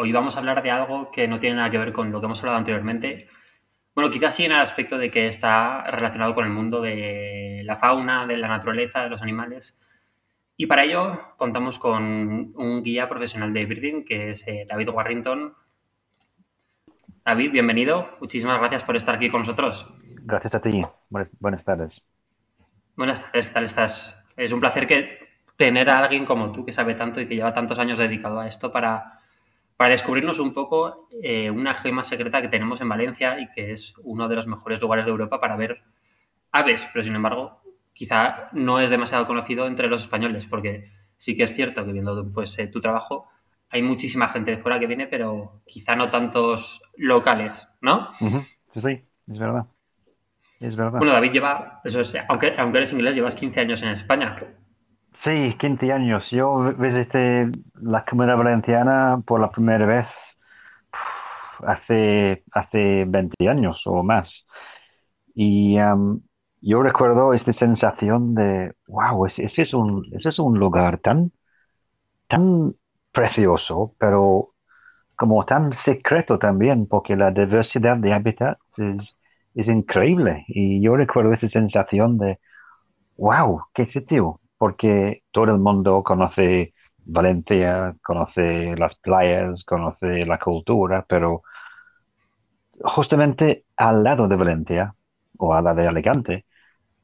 hoy vamos a hablar de algo que no tiene nada que ver con lo que hemos hablado anteriormente. Bueno, quizás sí en el aspecto de que está relacionado con el mundo de la fauna, de la naturaleza, de los animales. Y para ello contamos con un guía profesional de birding, que es eh, David Warrington. David, bienvenido. Muchísimas gracias por estar aquí con nosotros. Gracias a ti. Buenas, tardes. Buenas tardes, ¿qué tal estás? Es un placer que tener a alguien como tú que sabe tanto y que lleva tantos años dedicado a esto para, para descubrirnos un poco eh, una gema secreta que tenemos en Valencia y que es uno de los mejores lugares de Europa para ver aves, pero sin embargo quizá no es demasiado conocido entre los españoles, porque sí que es cierto que viendo pues, eh, tu trabajo hay muchísima gente de fuera que viene, pero quizá no tantos locales, ¿no? Sí, sí, es verdad. Es verdad. Bueno, David lleva, eso es, aunque, aunque eres inglés, llevas 15 años en España. Sí, 15 años. Yo visité la comunidad valenciana por la primera vez hace, hace 20 años o más. Y um, yo recuerdo esta sensación de, wow, ese, es, un, ese es un lugar tan, tan precioso, pero como tan secreto también, porque la diversidad de hábitats es, es increíble. Y yo recuerdo esa sensación de, wow, qué sitio porque todo el mundo conoce Valencia, conoce las playas, conoce la cultura, pero justamente al lado de Valencia o al lado de Alicante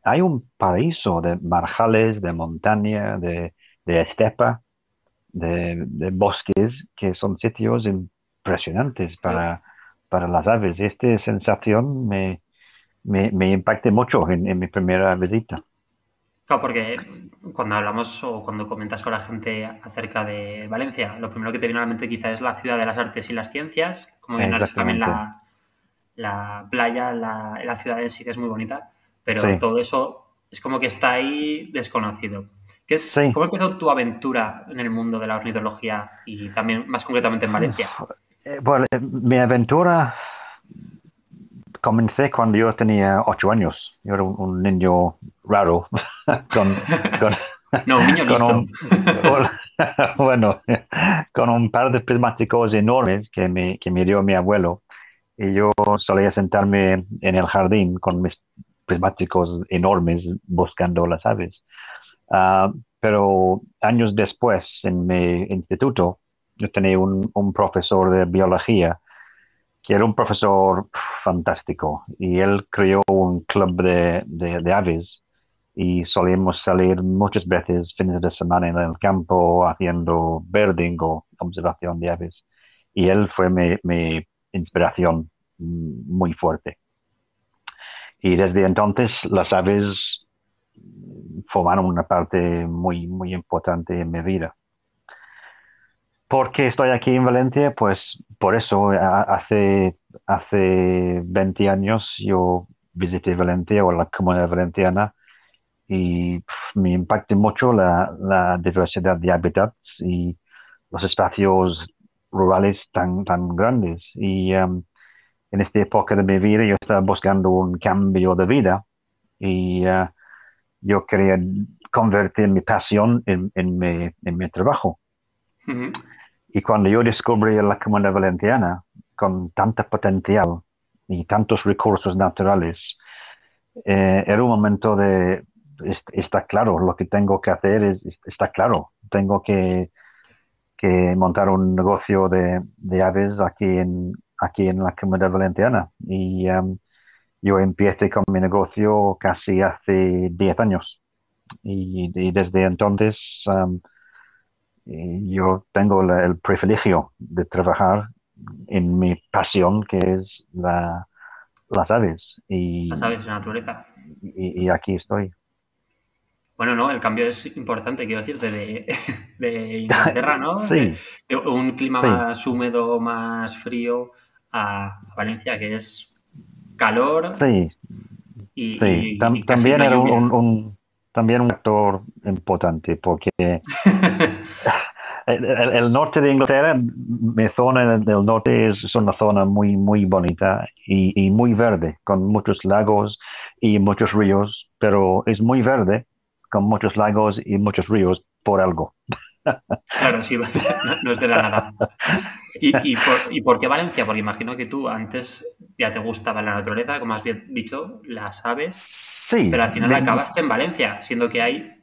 hay un paraíso de marjales, de montaña, de, estepa, de, bosques, que son sitios impresionantes para, para las aves. Esta sensación me, me, me impactó mucho en mi primera visita. Claro, porque cuando hablamos o cuando comentas con la gente acerca de Valencia, lo primero que te viene a la mente quizá es la ciudad de las artes y las ciencias, como bien has también la, la playa, la, la, ciudad en sí que es muy bonita, pero todo eso es como que está ahí desconocido. ¿Qué es, ¿Cómo empezó tu aventura en el mundo de la ornitología y también más concretamente en Valencia? Eh, bueno, eh, mi aventura comencé cuando yo tenía ocho años. Yo era un niño raro. con, no, un niño listo. bueno, con un par de prismáticos enormes que me, que me dio mi abuelo. Y yo solía sentarme en el jardín con mis prismáticos enormes buscando las aves. Ah, pero años después, en mi instituto, yo tenía un, un profesor de biología que era un profesor fantástico y él creó un club de, de, aves y solíamos salir muchas veces fines de semana en el campo haciendo birding o observación de aves. Y él fue mi, mi inspiración muy fuerte. Y desde entonces las aves formaron una parte muy, muy importante en mi vida. ¿Por qué estoy aquí en Valencia? Pues por eso, hace, hace 20 años yo visité Valencia o la comunidad valenciana y me impactó mucho la, diversidad de hábitats y los espacios rurales tan, tan grandes. Y um, en esta época de mi vida yo estaba buscando un cambio de vida y uh, yo quería convertir mi pasión en, en, mi, en mi trabajo. Y cuando yo descubrí la comunidad valenciana con tanta potencial y tantos recursos naturales, eh, era un momento de, está claro, lo que tengo que hacer es, está claro, tengo que, que montar un negocio de, de, aves aquí en, aquí en la comunidad valenciana. Y um, yo empecé con mi negocio casi hace 10 años. Y, desde entonces um, yo tengo el privilegio de trabajar en mi pasión, que es la, las aves. Y, las aves de la naturaleza. Y, aquí estoy. Bueno, no, el cambio es importante, quiero decirte, de, de Inglaterra, ¿no? sí. un clima más húmedo, más frío, a, Valencia, que es calor. Sí. Y, también era un, también un actor importante porque el, norte de Inglaterra, mi zona del norte es, una zona muy, muy bonita y, muy verde, con muchos lagos y muchos ríos, pero es muy verde, con muchos lagos y muchos ríos por algo. Claro, sí, no, es de la nada. ¿Y, por, qué Valencia? Porque imagino que tú antes ya te gustaba la naturaleza, como has bien dicho, las aves. Sí. Pero al final acabaste en Valencia, siendo que hay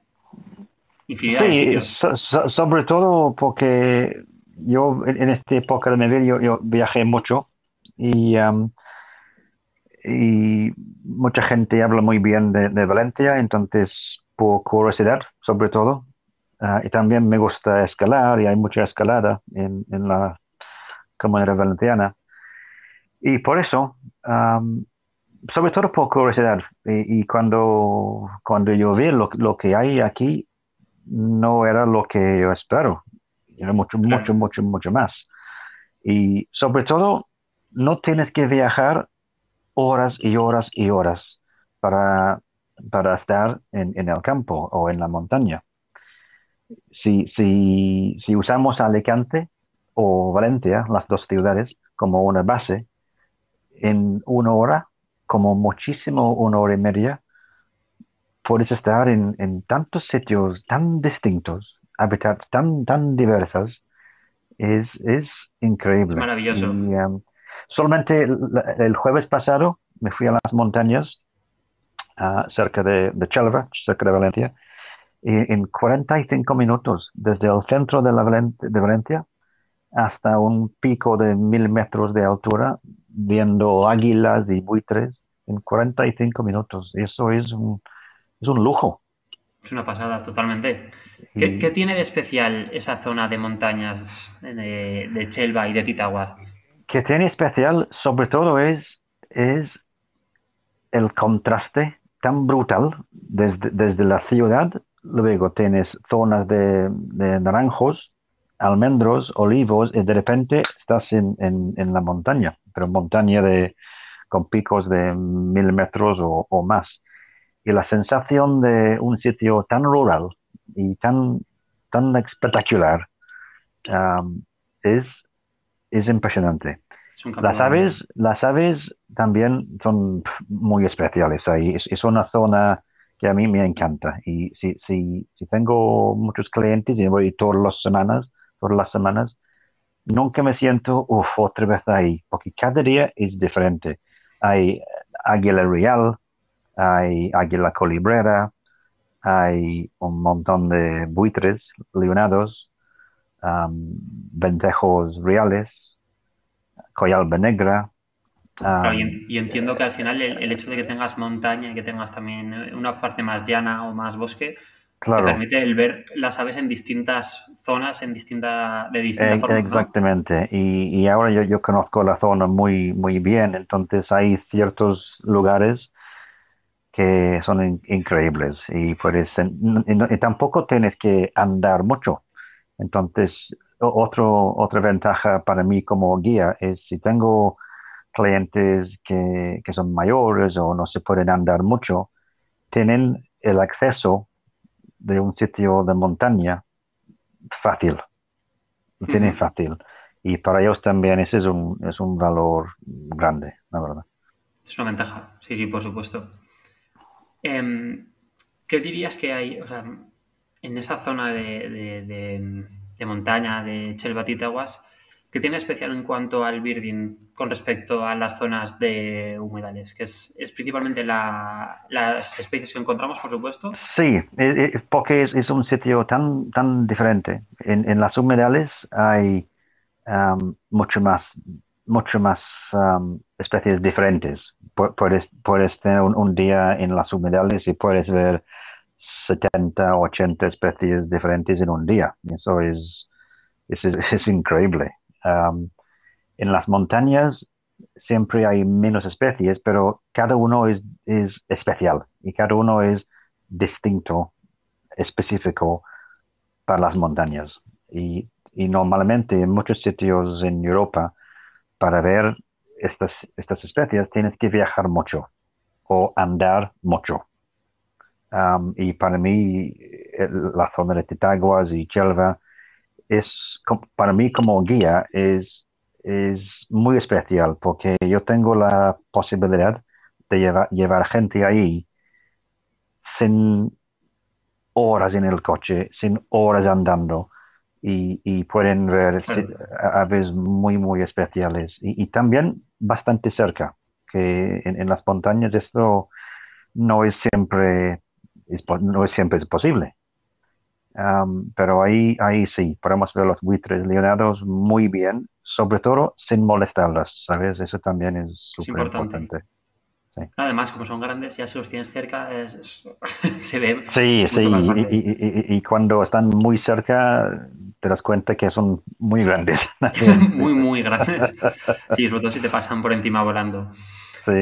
infinidad de sitios. sobre todo porque yo en esta época de mi vida yo, viajé mucho y, um, y mucha gente habla muy bien de, Valencia, entonces por curiosidad sobre todo. Uh, y también me gusta escalar y hay mucha escalada en, en la comunidad valenciana. Y por eso, um, sobre todo por curiosidad, y, cuando, cuando yo vi lo, lo, que hay aquí, no era lo que yo espero. Era mucho, mucho, mucho, mucho más. Y sobre todo, no tienes que viajar horas y horas y horas para, para estar en, en el campo o en la montaña. Si, si, si usamos Alicante o Valencia, las dos ciudades, como una base, en una hora, como muchísimo una hora y media, puedes estar en, en tantos sitios tan distintos, hábitats tan, tan diversos, es, es increíble. maravilloso. Um, solamente el, jueves pasado me fui a las montañas uh, cerca de, de Chelva, cerca de Valencia, y en 45 minutos desde el centro de, la de Valencia hasta un pico de mil metros de altura, viendo águilas y buitres en 45 minutos. Eso es un, es un lujo. Es una pasada, totalmente. ¿Qué, tiene de especial esa zona de montañas de, Chelva y de Titaguaz? Que tiene especial, sobre todo, es, es el contraste tan brutal desde, desde la ciudad. Luego tienes zonas de, naranjos, almendros, olivos, y de repente estás en, en, la montaña, pero montaña de, con picos de mil metros o más y la sensación de un sitio tan rural y tan, tan espectacular um, es, es impresionante. las aves, las aves también son muy especiales ahí. Es, una zona que a mí me encanta. Y si, si, si tengo muchos clientes y voy todas las semanas, todas las semanas, nunca me siento, uff, otra vez ahí, porque cada día es diferente. Hay águila real, hay águila colibrera, hay un montón de buitres leonados, um, ventejos reales, coyalba negra. y, entiendo que al final el, hecho de que tengas montaña y que tengas también una parte más llana o más bosque, te permite el ver las aves en distintas zonas, en distinta, de distintas formas. Exactamente. Y, y, ahora yo, yo conozco la zona muy, muy bien, entonces hay ciertos lugares que son increíbles y puedes y, tampoco tienes que andar mucho. Entonces, otro, otra ventaja para mí como guía es si tengo clientes que, que son mayores o no se pueden andar mucho, tienen el acceso de un sitio de montaña fácil. tienen fácil. Y para ellos también ese es un, es un valor grande, la verdad. Es una ventaja, sí, sí, por supuesto. Em, ¿Qué dirías que hay en esa zona de, montaña de Chelbatitaguas? ¿Qué tiene especial en cuanto al birding con respecto a las zonas de humedales? Que es, principalmente las especies que encontramos, por supuesto. Sí, porque es, un sitio tan, tan diferente. En, las humedales hay mucho más, mucho más especies diferentes puedes, puedes tener un, día en las humedales y puedes ver 70 o 80 especies diferentes en un día. Eso es, es, es increíble. Um, en las montañas siempre hay menos especies, pero cada uno es, es especial y cada uno es distinto, específico para las montañas. Y, y normalmente en muchos sitios en Europa, para ver estas, estas especies tienes que viajar mucho o andar mucho. Um, y para mí, la zona de Titaguas y Chelva es, para mí como guía, es, es muy especial porque yo tengo la posibilidad de llevar, llevar gente ahí sin horas en el coche, sin horas andando, y, pueden ver aves muy, muy especiales. Y, también bastante cerca, que en, las montañas esto no es siempre, no es siempre posible. pero ahí, ahí sí, podemos ver los buitres leonados muy bien, sobre todo sin molestarlas, ¿sabes? Eso también es súper importante. Además, como son grandes, ya si los tienes cerca, se ve. Sí, sí, y, y, cuando están muy cerca, te das cuenta que son muy grandes. muy, muy grandes. Sí, sobre todo si te pasan por encima volando.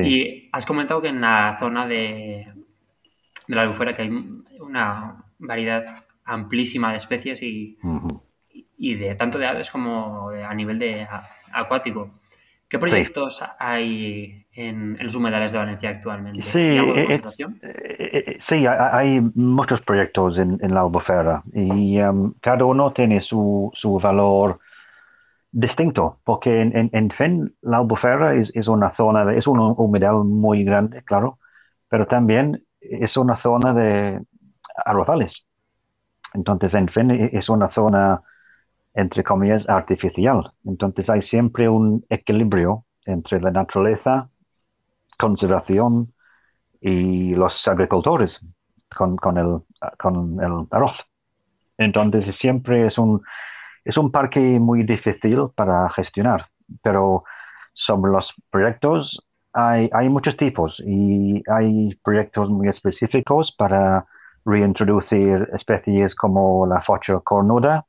Y has comentado que en la zona de, de la albufera que hay una variedad amplísima de especies y, y de tanto de aves como a nivel de acuático. ¿Qué proyectos hay en, los humedales de Valencia actualmente? Sí, ¿Hay eh, eh, eh, sí hay muchos proyectos en, la albufera y um, cada uno tiene su, su valor distinto, porque en, en, fin, la albufera es, es, una zona, de, es un humedal muy grande, claro, pero también es una zona de arrozales. Entonces, en fin, es una zona entre comillas, artificial. Entonces hay siempre un equilibrio entre la naturaleza, conservación y los agricultores con, con, el, con el arroz. Entonces siempre es un, es un parque muy difícil para gestionar, pero sobre los proyectos hay, hay muchos tipos y hay proyectos muy específicos para reintroducir especies como la focha cornuda,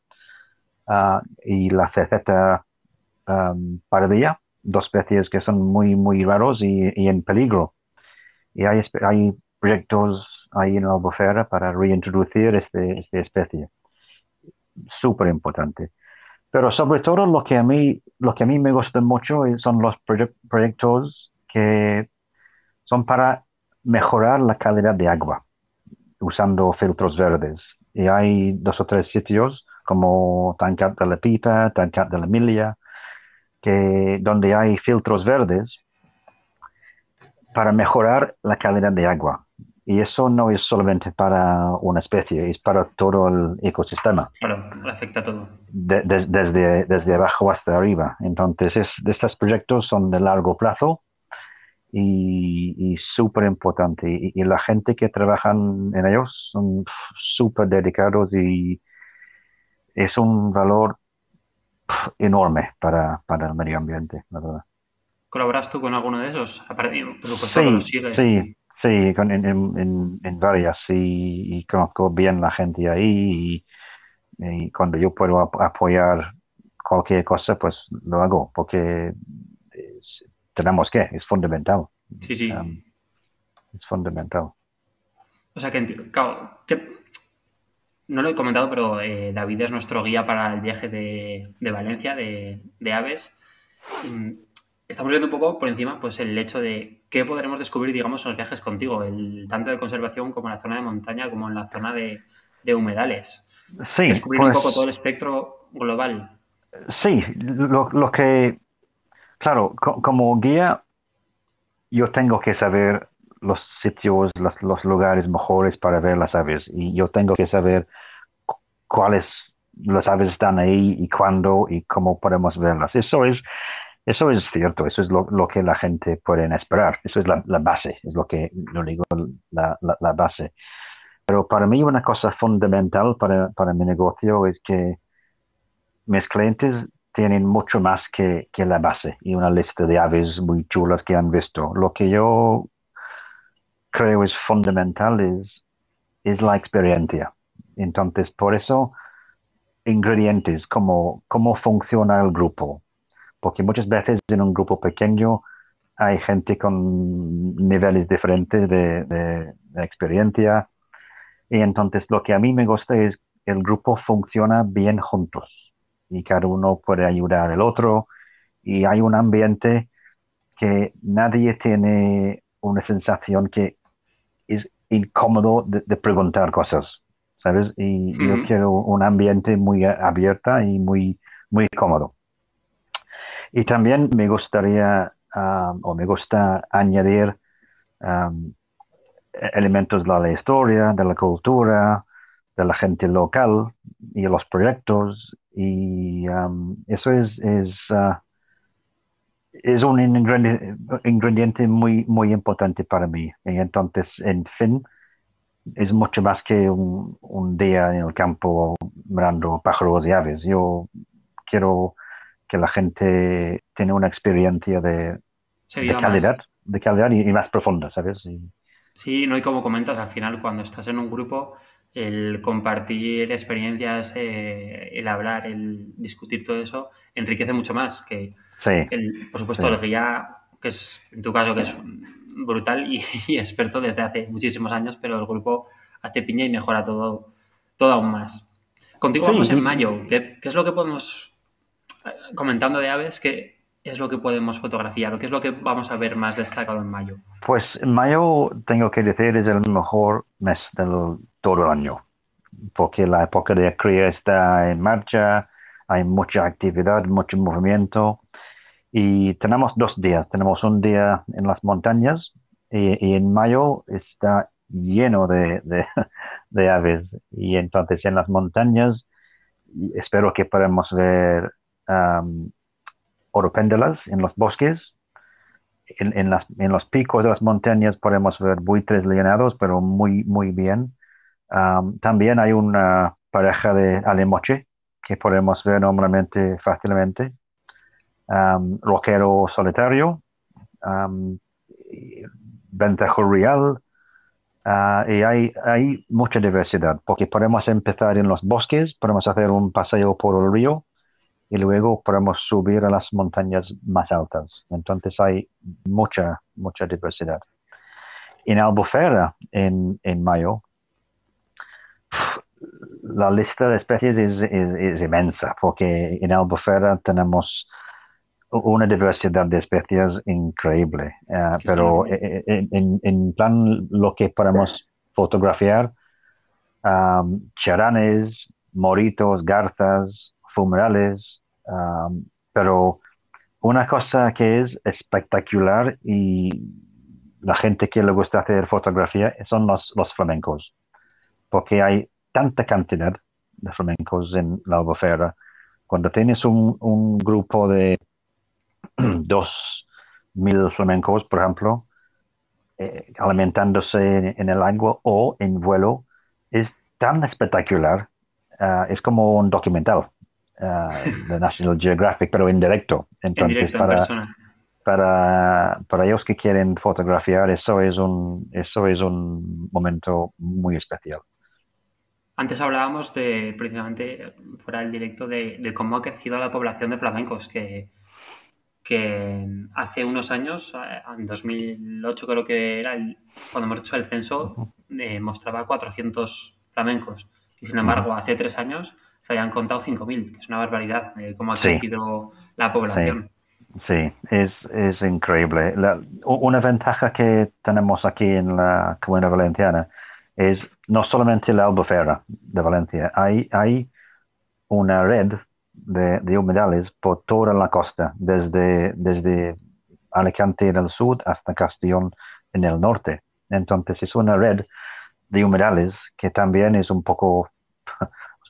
Ah, y la cerceta um, pardilla, dos especies que son muy, muy raros y, en peligro. Y hay, hay proyectos ahí en la albufera para reintroducir este, esta especie. Súper importante. Pero sobre todo lo que a mí, lo que a mí me gusta mucho son los proyectos que son para mejorar la calidad de agua usando filtros verdes. Y hay dos o tres sitios como Tancat de la Pipa, Tancat de la Emilia, que, donde hay filtros verdes para mejorar la calidad de agua. Y eso no es solamente para una especie, es para todo el ecosistema. Claro, afecta a todo. desde, desde abajo hasta arriba. Entonces, estos proyectos son de largo plazo y, y súper importante. Y, y, la gente que trabaja en ellos son súper dedicados y, es un valor enorme para, para el medio ambiente, la verdad. ¿Colaboras tú con alguno de esos? Por supuesto sí, los sigues. Sí, sí, en, en, varias y, conozco bien la gente ahí y, cuando yo puedo apoyar cualquier cosa, pues lo hago porque tenemos que, es fundamental. Sí, sí. Um, es fundamental. O sea que, claro, que no lo he comentado, pero eh, David es nuestro guía para el viaje de, Valencia, de, aves. Mm, estamos viendo un poco por encima pues, el hecho de qué podremos descubrir, digamos, en los viajes contigo, el, tanto de conservación como en la zona de montaña, como en la zona de, humedales. Sí, descubrir un pues poco todo el espectro global. Sí, lo, que, claro, como guía, yo tengo que saber los sitios, los, lugares mejores para ver las aves. Y yo tengo que saber cuáles las aves están ahí y cuándo y cómo podemos verlas. Eso es, eso es cierto, eso es lo, que la gente puede esperar. Eso es la, base, es lo que lo digo, la, la, base. Pero para mí una cosa fundamental para, para mi negocio es que mis clientes tienen mucho más que, que, la base y una lista de aves muy chulas que han visto. Lo que yo creo es fundamental es, es la experiencia. Entonces, por eso, ingredientes, como cómo funciona el grupo. Porque muchas veces en un grupo pequeño hay gente con niveles diferentes de, de, experiencia. Y entonces lo que a mí me gusta es que el grupo funciona bien juntos y cada uno puede ayudar al otro y hay un ambiente que nadie tiene una sensación que incómodo de, preguntar cosas, ¿sabes? Y yo quiero un ambiente muy abierto y muy, muy cómodo. Y también me gustaría, um, o me gusta añadir um, elementos de la historia, de la cultura, de la gente local y los proyectos Y um, eso es, es, uh, es un ingrediente, muy, muy importante para mí. Y entonces, en fin, es mucho más que un, un día en el campo mirando pájaros y aves. Yo quiero que la gente tenga una experiencia de, calidad, de calidad y, más profunda, ¿sabes? Sí, no, y como comentas, al final cuando estás en un grupo, el compartir experiencias, eh, el hablar, el discutir todo eso, enriquece mucho más que, por supuesto, el guía, que es en tu caso, que es brutal y, experto desde hace muchísimos años, pero el grupo hace piña y mejora todo, todo aún más. Contigo vamos en mayo. ¿Qué, ¿Qué, es lo que podemos, eh, comentando de aves, qué es lo que podemos fotografiar o qué es lo que vamos a ver más destacado en mayo? Pues mayo, tengo que decir, es el mejor mes del todo el año, porque la época de cría está en marcha, hay mucha actividad, mucho movimiento y tenemos dos días. Tenemos un día en las montañas y, en mayo está lleno de, aves y entonces en las montañas espero que podamos ver oropéndalas en los bosques en, las, en, los picos de las montañas podemos ver buitres leonados, pero muy, muy bien. también hay una pareja de alemoche que podemos ver normalmente fácilmente. roquero solitario, um, ventajo real, ah, y hay, hay mucha diversidad, porque podemos empezar en los bosques, podemos hacer un paseo por el río, y luego podemos subir a las montañas más altas. Entonces hay mucha, mucha diversidad. En Albufera, en, en mayo, la lista de especies es, es, inmensa, porque en Albufera tenemos una diversidad de especies increíble. Eh, pero eh, eh, en, en, plan lo que podemos fotografiar, um, charanes, moritos, garzas, fumerales, pero una cosa que es espectacular y la gente que le gusta hacer fotografía son los, los flamencos, porque hay tanta cantidad de flamencos en la albufera. Cuando tienes un, un grupo de dos mil flamencos, por ejemplo, eh, alimentándose en, el agua o en vuelo, es tan espectacular, ah, es como un documental. Uh, de National Geographic, pero en directo. Entonces, para, para, para, ellos que quieren fotografiar, eso es un, eso es un momento muy especial. Antes hablábamos de, precisamente, fuera del directo, de, cómo ha crecido la población de flamencos, que, que hace unos años, eh, en 2008 creo que era, cuando hemos hecho el censo, eh, mostraba 400 flamencos. Y sin embargo, hace tres años se hayan contado 5.000, que es una barbaridad eh, cómo ha crecido la población. Sí, es, es increíble. una ventaja que tenemos aquí en la Comunidad Valenciana es no solamente la albufera de Valencia, hay, hay una red de, de humedales por toda la costa, desde, desde Alicante en el sur hasta Castellón en el norte. Entonces es una red de humedales que también es un poco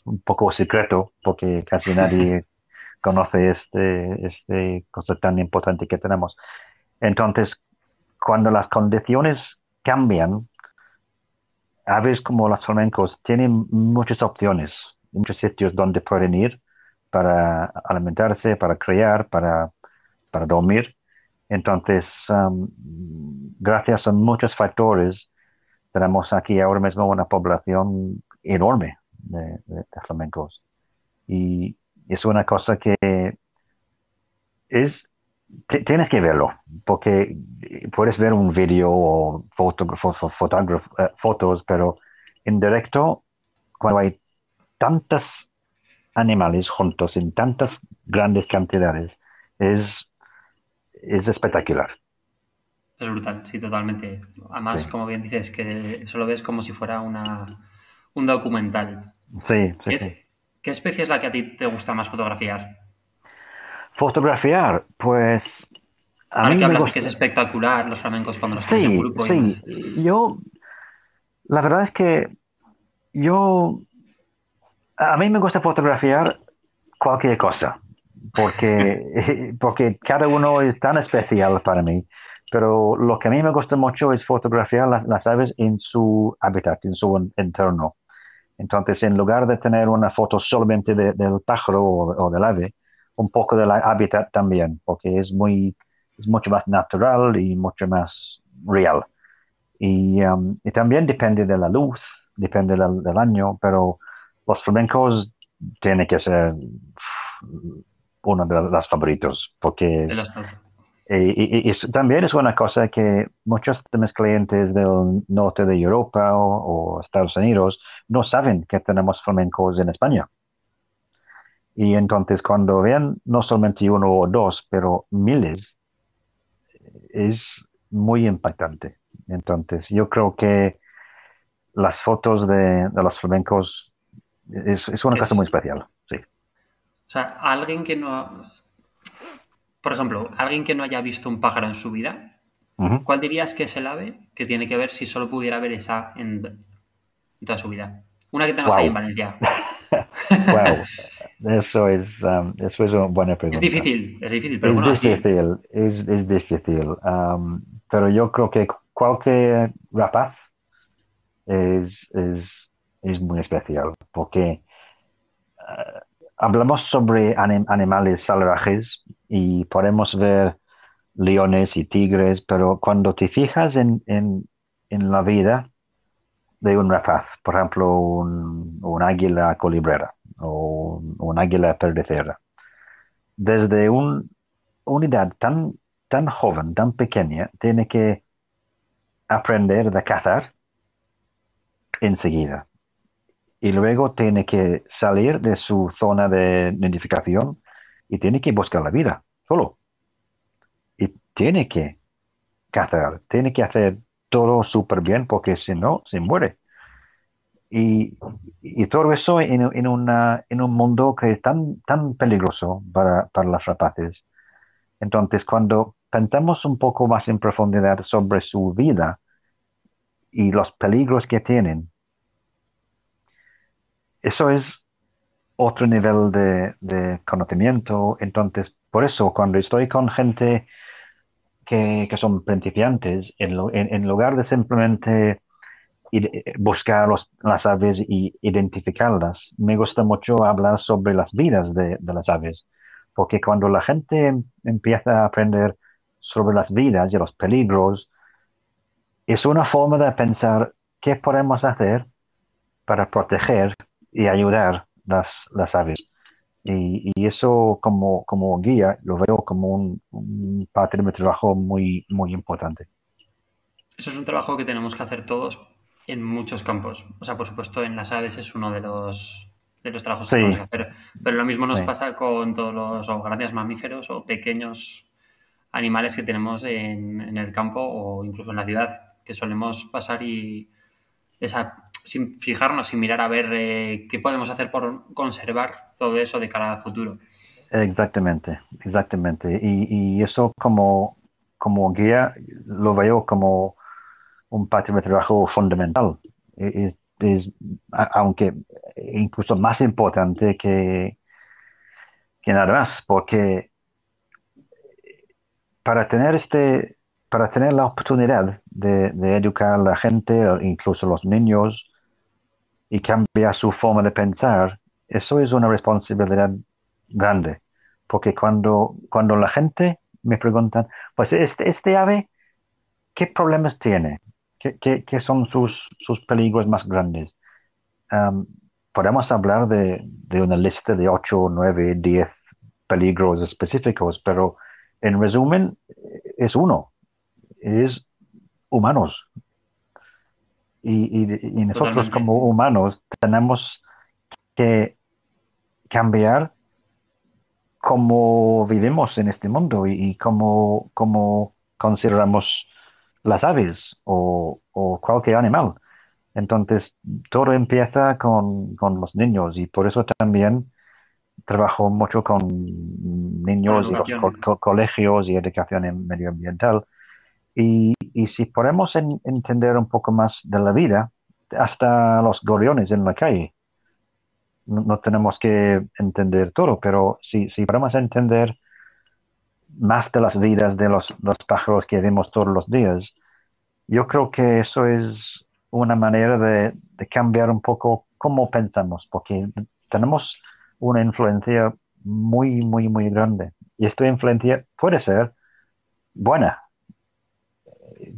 un poco secreto porque casi nadie conoce este, este cosa tan importante que tenemos. Entonces, cuando las condiciones cambian, aves como las flamencos tienen muchas opciones, muchos sitios donde pueden ir para alimentarse, para criar, para, para dormir. Entonces, um, gracias a muchos factores, tenemos aquí ahora mismo una población enorme de, flamencos. Y es una cosa que es, tienes que verlo, porque puedes ver un video o foto, eh, fotos, pero en directo, cuando hay tantos animales juntos en tantas grandes cantidades, es, es espectacular. Es brutal, sí, totalmente. Además, como bien dices, que solo ves como si fuera una, un documental. Sí, sí, ¿Qué, especie es la que a ti te gusta más fotografiar? Fotografiar, pues... A Ahora que hablas de que es espectacular los flamencos cuando los tienes en grupo y sí. Yo, la verdad es que yo, a mí me gusta fotografiar cualquier cosa, porque, porque cada uno es tan especial para mí. Pero lo que a mí me gusta mucho es fotografiar las, aves en su hábitat, en su entorno. Entonces, en lugar de tener una foto solamente del pájaro o, del ave, un poco del hábitat también, porque es muy, es mucho más natural y mucho más real. Y, um, y también depende de la luz, depende del, año, pero los flamencos tienen que ser uno de los favoritos, porque... y, también es una cosa que muchos de mis clientes del norte de Europa o, Estados Unidos no saben que tenemos flamencos en España. Y entonces cuando vean no solamente uno o dos, pero miles, es muy impactante. Entonces yo creo que las fotos de, los flamencos es, una cosa muy especial, sí. O sea, alguien que no... Por ejemplo, alguien que no haya visto un pájaro en su vida, ¿cuál dirías que es el ave que tiene que ver si solo pudiera ver esa en, toda su vida? Una que tengas ahí en Valencia. wow, eso es, um, eso es una buena pregunta. Es difícil, es difícil, pero es bueno. Difícil, es, es difícil, um, pero yo creo que cualquier rapaz es, es, es muy especial porque eh, hablamos sobre animales salvajes y podemos ver leones y tigres, pero cuando te fijas en, en, en la vida de un rapaz, por ejemplo, un, un águila colibrera o un, águila perdecera, desde un, una edad tan, tan joven, tan pequeña, tiene que aprender a cazar enseguida. Y luego tiene que salir de su zona de identificación y tiene que buscar la vida solo. Y tiene que cazar, tiene que hacer todo súper bien porque si no, se muere. Y, todo eso en, en, una, en un mundo que es tan, tan peligroso para, para las rapaces. Entonces, cuando pensamos un poco más en profundidad sobre su vida y los peligros que tienen, eso es otro nivel de, conocimiento. Entonces, por eso, cuando estoy con gente que, son principiantes, en, lugar de simplemente buscar las aves y identificarlas, me gusta mucho hablar sobre las vidas de, las aves, porque cuando la gente empieza a aprender sobre las vidas y los peligros, es una forma de pensar qué podemos hacer para proteger y ayudar las, las aves. Y, y, eso como, como guía lo veo como un, un, parte de trabajo muy, muy importante. Eso es un trabajo que tenemos que hacer todos en muchos campos. O sea, por supuesto, en las aves es uno de los, de los trabajos que tenemos que hacer. Pero lo mismo nos pasa con todos los grandes mamíferos o pequeños animales que tenemos en, en, el campo o incluso en la ciudad, que solemos pasar y esa sin fijarnos y mirar a ver eh, qué podemos hacer por conservar todo eso de cara al futuro. Exactamente, exactamente. Y, eso como, como guía lo veo como un parte de trabajo fundamental. Es, aunque incluso más importante que, que nada más, porque para tener este para tener la oportunidad de, de educar a la gente, incluso los niños, y cambia su forma de pensar, eso es una responsabilidad grande. Porque cuando, cuando la gente me pregunta, pues este, este ave, ¿qué problemas tiene? ¿Qué, qué, son sus, sus peligros más grandes? podemos hablar de, de, una lista de 8, 9, 10 peligros específicos, pero en resumen es uno, es humanos, y, nosotros como humanos tenemos que cambiar cómo vivimos en este mundo y, cómo, consideramos las aves o, cualquier animal. Entonces, todo empieza con, los niños y por eso también trabajo mucho con niños y colegios y educación medioambiental y, y si podemos entender un poco más de la vida, hasta los gorriones en la calle, no, tenemos que entender todo, pero si, si podemos entender más de las vidas de los, los pájaros que vemos todos los días, yo creo que eso es una manera de, de cambiar un poco cómo pensamos, porque tenemos una influencia muy, muy, muy grande. Y esta influencia puede ser buena.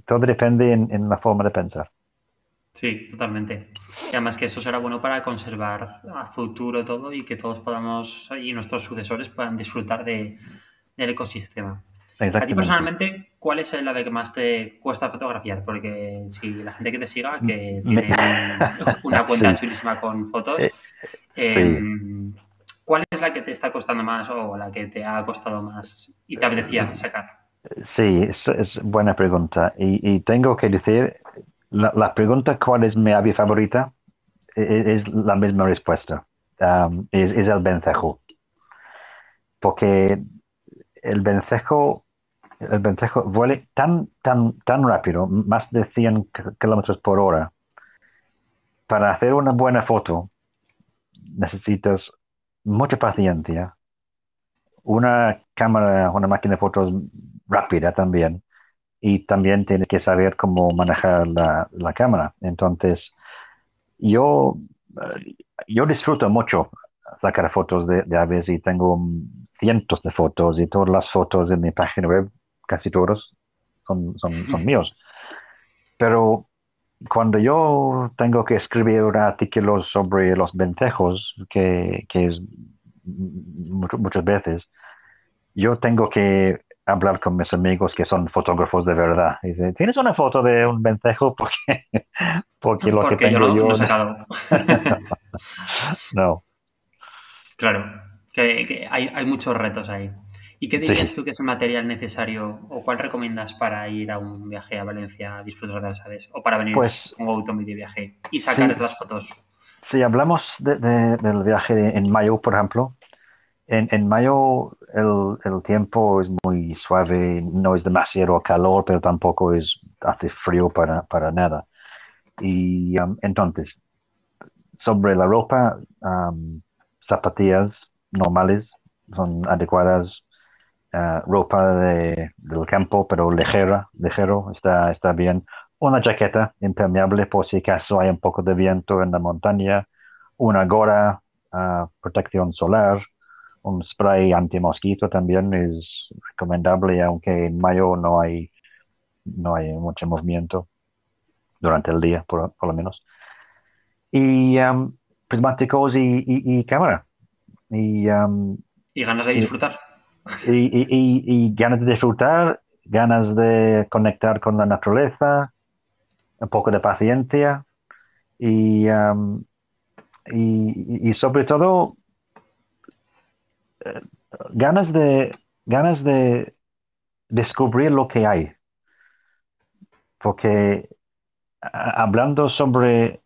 Todo depende en, la forma de pensar. Sí, totalmente. Y además que eso será bueno para conservar a futuro todo y que todos podamos y nuestros sucesores puedan disfrutar de, del ecosistema. A ti personalmente, ¿cuál es el ave que más te cuesta fotografiar? Porque si la gente que te siga, que tiene una cuenta chulísima con fotos, eh, em, ¿cuál es la que te está costando más o la que te ha costado más y te apetecía sacar? Sí, es, buena pregunta. Y, tengo que decir, la, pregunta cuál es mi ave favorita e, e, es, la misma respuesta. Um, es, el vencejo. Porque el vencejo el vencejo vuela tan, tan, tan rápido, más de 100 kilómetros por hora. Para hacer una buena foto necesitas mucha paciencia, una cámara, una máquina de fotos rápida también, y también tienes que saber cómo manejar la, cámara. Entonces, yo, yo disfruto mucho sacar fotos de, de aves y tengo cientos de fotos y todas las fotos en mi página web casi todos son, son, míos. Pero cuando yo tengo que escribir artículos sobre los vencejos, que, es muchas veces, yo tengo que hablar con mis amigos que son fotógrafos de verdad. Y dice, ¿tienes una foto de un vencejo? Porque, porque lo que tengo yo... no. Claro, que, hay, hay muchos retos ahí. ¿Y qué dirías tú que es el material necesario o cuál recomiendas para ir a un viaje a Valencia a disfrutar de las aves o para venir pues, con un de viaje y sacar las fotos? Si hablamos del viaje en mayo, por ejemplo, en, mayo el, tiempo es muy suave, no es demasiado calor, pero tampoco es hace frío para, para nada. Y um, entonces, sobre la ropa, um, zapatillas normales son adecuadas eh, ropa de, del campo, pero ligera, ligero, está, está bien. Una jaqueta impermeable por si acaso hay un poco de viento en la montaña. Una gorra, uh, protección solar. Un spray anti-mosquito también es recomendable, aunque en mayo no hay, no hay mucho movimiento durante el día, por, por lo menos. Y um, prismáticos y, y, cámara. Y, um, y ganas de disfrutar y, ganas de disfrutar, ganas de conectar con la naturaleza, un poco de paciencia y, um, y, sobre todo eh, ganas de ganas de descubrir lo que hay. Porque hablando sobre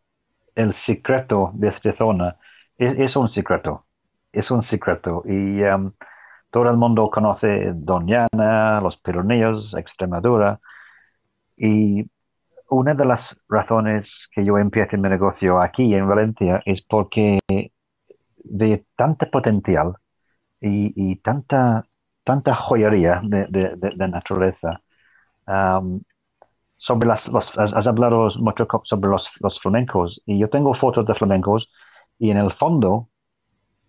el secreto de esta zona, es, un secreto, es un secreto. Y um, todo el mundo conoce Doñana, los Pirineos, Extremadura. Y una de las razones que yo empiezo mi negocio aquí en Valencia es porque de tanta potencial y, tanta, tanta joyería de, naturaleza. sobre las, has hablado mucho sobre los, los flamencos y yo tengo fotos de flamencos y en el fondo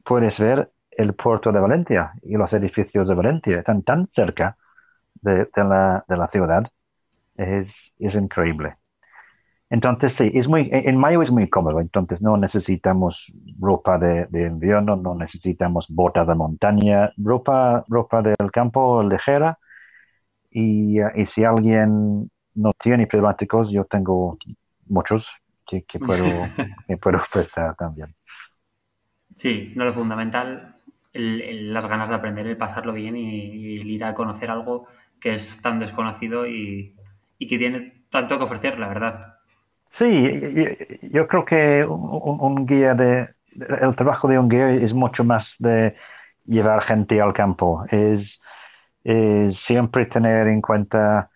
puedes ver el puerto de Valencia y los edificios de Valencia están tan cerca de, la, de la, ciudad, es, es, increíble. Entonces, sí, es muy, en mayo es muy cómodo, entonces no necesitamos ropa de, invierno, no necesitamos botas de montaña, ropa, ropa del campo ligera. Y, y si alguien no tiene prismáticos, yo tengo muchos que, que puedo, que puedo prestar también. Sí, no lo fundamental las ganas de aprender, el pasarlo bien y, el ir a conocer algo que es tan desconocido y, que tiene tanto que ofrecer, la verdad. Sí, yo, creo que un, guía de el trabajo de un guía es mucho más de llevar gente al campo, es, siempre tener en cuenta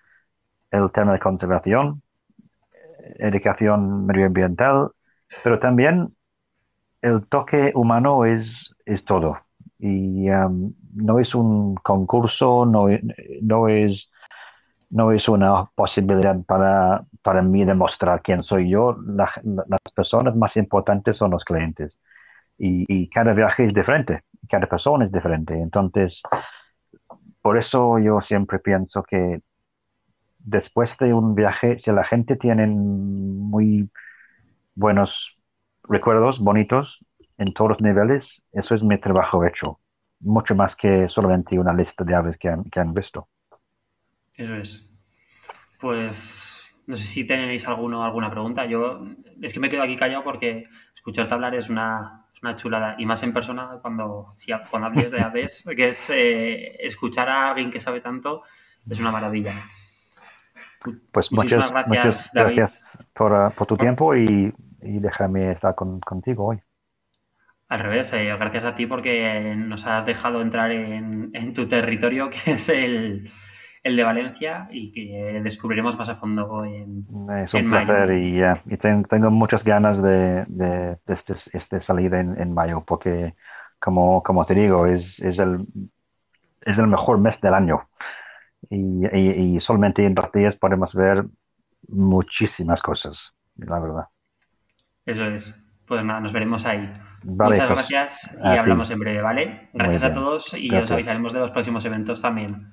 el tema de conservación, educación medioambiental, pero también el toque humano es, es todo. Y um, no es un concurso, no, no, es, no es una posibilidad para, para mí demostrar quién soy yo. las personas más importantes son los clientes. Y, y, cada viaje es diferente, cada persona es diferente. Entonces, por eso yo siempre pienso que después de un viaje, si la gente tiene muy buenos recuerdos, bonitos, en todos los niveles, eso es mi trabajo hecho. Mucho más que solamente una lista de aves que han, que han visto. Eso es. Pues no sé si tenéis alguno, alguna pregunta. Yo es que me quedo aquí callado porque escucharte hablar es una, una chulada. Y más en persona cuando, si, cuando hables de aves, que es eh, escuchar a alguien que sabe tanto, es una maravilla. Pues Muchísimas gracias, David. gracias por, por, tu tiempo y, y déjame estar con, contigo hoy. Al revés, eh, gracias a ti porque nos has dejado entrar en, tu territorio, que es el, de Valencia, y que descubriremos más a fondo en Es un placer y, tengo, muchas ganas de, de, este, este salida en, mayo, porque como, como te digo, es, es, el, es el mejor mes del año. Y, y, solamente en dos días podemos ver muchísimas cosas, la verdad. Eso es. Pues nada, nos veremos ahí. Muchas pues, gracias y hablamos en breve, ¿vale? Gracias a todos y os avisaremos de los próximos eventos también.